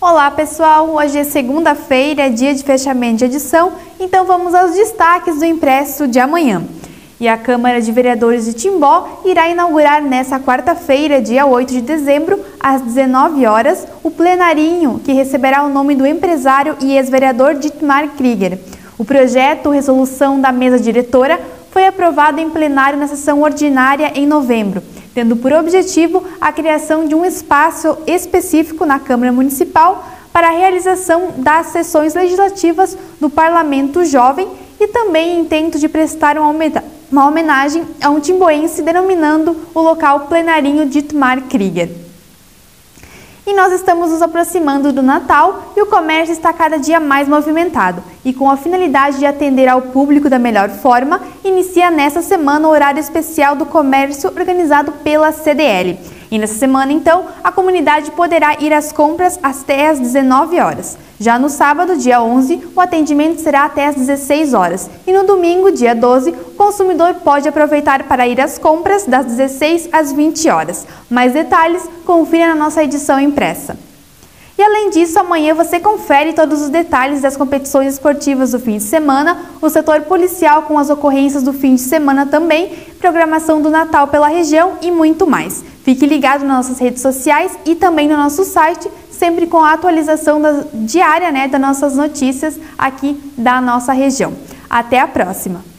Olá pessoal, hoje é segunda-feira, dia de fechamento de edição, então vamos aos destaques do impresso de amanhã. E a Câmara de Vereadores de Timbó irá inaugurar nesta quarta-feira, dia 8 de dezembro, às 19 horas, o plenarinho que receberá o nome do empresário e ex-vereador Dietmar Krieger. O projeto Resolução da Mesa Diretora foi aprovado em plenário na sessão ordinária em novembro tendo por objetivo a criação de um espaço específico na Câmara Municipal para a realização das sessões legislativas do Parlamento Jovem e também intento de prestar uma homenagem a um timboense denominando o local plenarinho Dietmar Krieger. E nós estamos nos aproximando do Natal e o comércio está cada dia mais movimentado. E com a finalidade de atender ao público da melhor forma, inicia nesta semana o horário especial do comércio organizado pela CDL. E nessa semana, então, a comunidade poderá ir às compras até às 19 horas. Já no sábado, dia 11, o atendimento será até às 16 horas. E no domingo, dia 12, o consumidor pode aproveitar para ir às compras das 16 às 20 horas. Mais detalhes, confira na nossa edição impressa. E além disso, amanhã você confere todos os detalhes das competições esportivas do fim de semana, o setor policial com as ocorrências do fim de semana também, programação do Natal pela região e muito mais. Fique ligado nas nossas redes sociais e também no nosso site, sempre com a atualização da, diária né, das nossas notícias aqui da nossa região. Até a próxima!